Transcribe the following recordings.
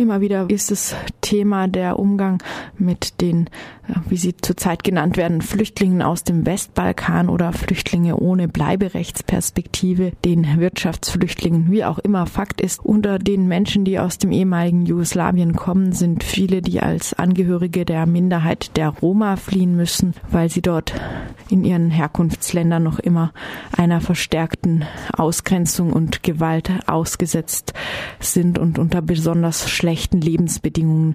Immer wieder ist es Thema der Umgang mit den, äh, wie sie zurzeit genannt werden, Flüchtlingen aus dem Westbalkan oder Flüchtlinge ohne Bleiberechtsperspektive, den Wirtschaftsflüchtlingen, wie auch immer. Fakt ist, unter den Menschen, die aus dem ehemaligen Jugoslawien kommen, sind viele, die als Angehörige der Minderheit der Roma fliehen müssen, weil sie dort in ihren Herkunftsländern noch immer einer verstärkten Ausgrenzung und Gewalt ausgesetzt sind und unter besonders schlechten Lebensbedingungen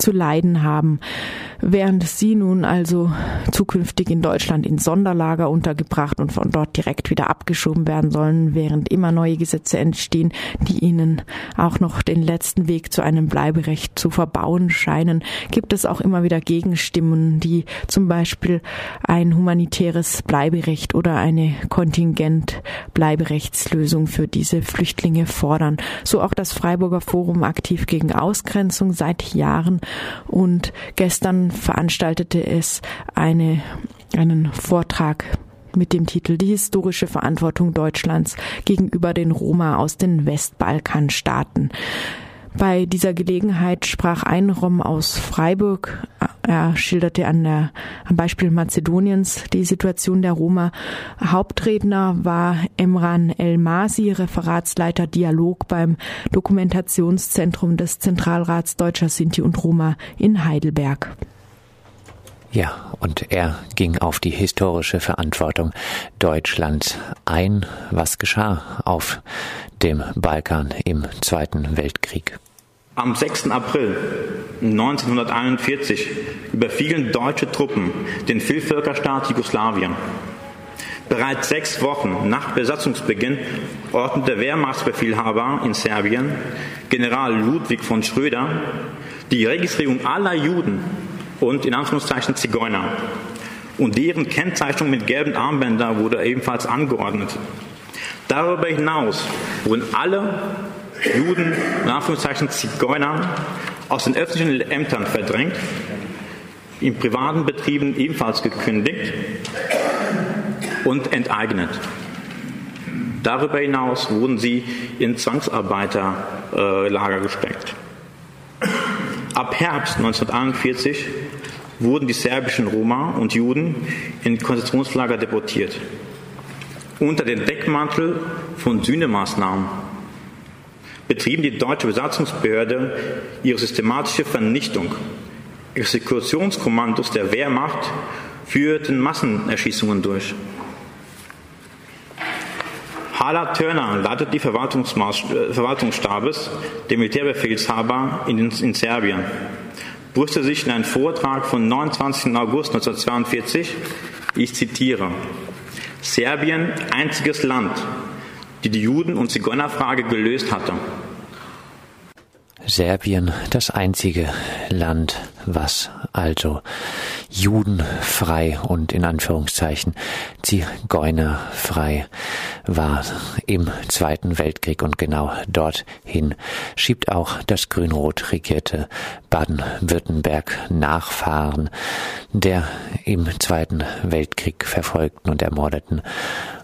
zu leiden haben. Während sie nun also zukünftig in Deutschland in Sonderlager untergebracht und von dort direkt wieder abgeschoben werden sollen, während immer neue Gesetze entstehen, die ihnen auch noch den letzten Weg zu einem Bleiberecht zu verbauen scheinen, gibt es auch immer wieder Gegenstimmen, die zum Beispiel ein humanitäres Bleiberecht oder eine Kontingent-Bleiberechtslösung für diese Flüchtlinge fordern. So auch das Freiburger Forum aktiv gegen Ausgrenzung seit Jahren und gestern veranstaltete es eine, einen Vortrag mit dem Titel Die historische Verantwortung Deutschlands gegenüber den Roma aus den Westbalkanstaaten. Bei dieser Gelegenheit sprach ein Rom aus Freiburg. Er schilderte an der, am Beispiel Mazedoniens die Situation der Roma. Hauptredner war Emran El-Masi, Referatsleiter Dialog beim Dokumentationszentrum des Zentralrats Deutscher Sinti und Roma in Heidelberg. Ja, und er ging auf die historische Verantwortung Deutschlands ein. Was geschah auf dem Balkan im Zweiten Weltkrieg? Am 6. April 1941 überfielen deutsche Truppen den Vielvölkerstaat Jugoslawien. Bereits sechs Wochen nach Besatzungsbeginn ordnete Wehrmachtsbefehlhaber in Serbien, General Ludwig von Schröder, die Registrierung aller Juden und in Anführungszeichen Zigeuner. Und deren Kennzeichnung mit gelben Armbändern wurde ebenfalls angeordnet. Darüber hinaus wurden alle Juden, in Anführungszeichen Zigeuner, aus den öffentlichen Ämtern verdrängt, in privaten Betrieben ebenfalls gekündigt und enteignet. Darüber hinaus wurden sie in Zwangsarbeiterlager gesteckt. Ab Herbst 1941 wurden die serbischen Roma und Juden in Konzentrationslager deportiert. Unter dem Deckmantel von Sühnemaßnahmen betrieben die deutsche Besatzungsbehörde ihre systematische Vernichtung. Exekutionskommandos der Wehrmacht führten Massenerschießungen durch. Hala Turner leitet die äh, Verwaltungsstabes, der Militärbefehlshaber in, in Serbien brüste sich in einem Vortrag vom 29. August 1942, ich zitiere, Serbien einziges Land, die die Juden- und Zigeunerfrage gelöst hatte. Serbien das einzige Land, was also judenfrei und in Anführungszeichen Zigeunerfrei war im Zweiten Weltkrieg und genau dorthin schiebt auch das grün-rot regierte Baden-Württemberg Nachfahren der im Zweiten Weltkrieg verfolgten und ermordeten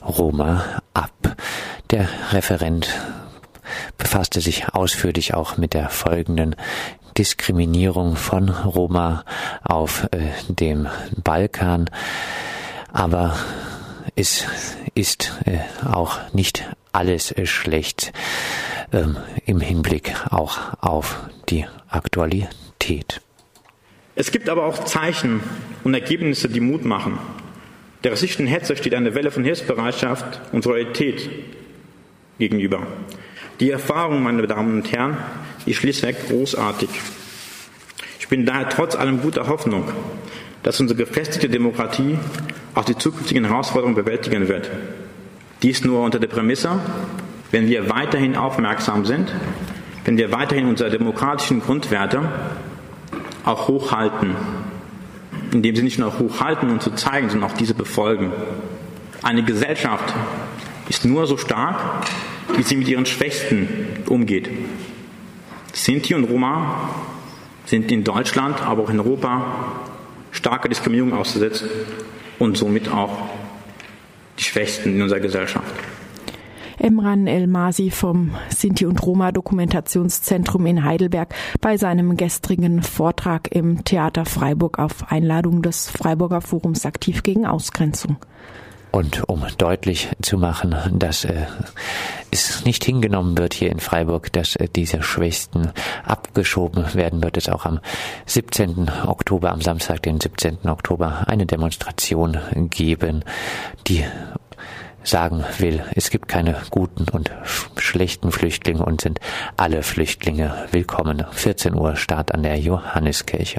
Roma ab. Der Referent befasste sich ausführlich auch mit der folgenden Diskriminierung von Roma auf äh, dem Balkan. Aber es ist äh, auch nicht alles äh, schlecht ähm, im Hinblick auch auf die Aktualität. Es gibt aber auch Zeichen und Ergebnisse, die Mut machen. Der rassistischen Hetze steht eine Welle von Hilfsbereitschaft und Solidarität gegenüber. Die Erfahrung, meine Damen und Herren, ist schlichtweg großartig. Ich bin daher trotz allem guter Hoffnung, dass unsere gefestigte Demokratie auch die zukünftigen Herausforderungen bewältigen wird. Dies nur unter der Prämisse, wenn wir weiterhin aufmerksam sind, wenn wir weiterhin unsere demokratischen Grundwerte auch hochhalten, indem sie nicht nur hochhalten und zu zeigen, sondern auch diese befolgen. Eine Gesellschaft ist nur so stark, wie sie mit ihren Schwächsten umgeht. Sinti und Roma sind in Deutschland, aber auch in Europa starker Diskriminierung ausgesetzt und somit auch die Schwächsten in unserer Gesellschaft. Emran El-Masi vom Sinti und Roma Dokumentationszentrum in Heidelberg bei seinem gestrigen Vortrag im Theater Freiburg auf Einladung des Freiburger Forums aktiv gegen Ausgrenzung. Und um deutlich zu machen, dass äh, es nicht hingenommen wird hier in Freiburg, dass äh, diese Schwächsten abgeschoben werden, wird es auch am 17. Oktober, am Samstag, den 17. Oktober, eine Demonstration geben, die sagen will, es gibt keine guten und schlechten Flüchtlinge und sind alle Flüchtlinge willkommen. 14 Uhr Start an der Johanneskirche.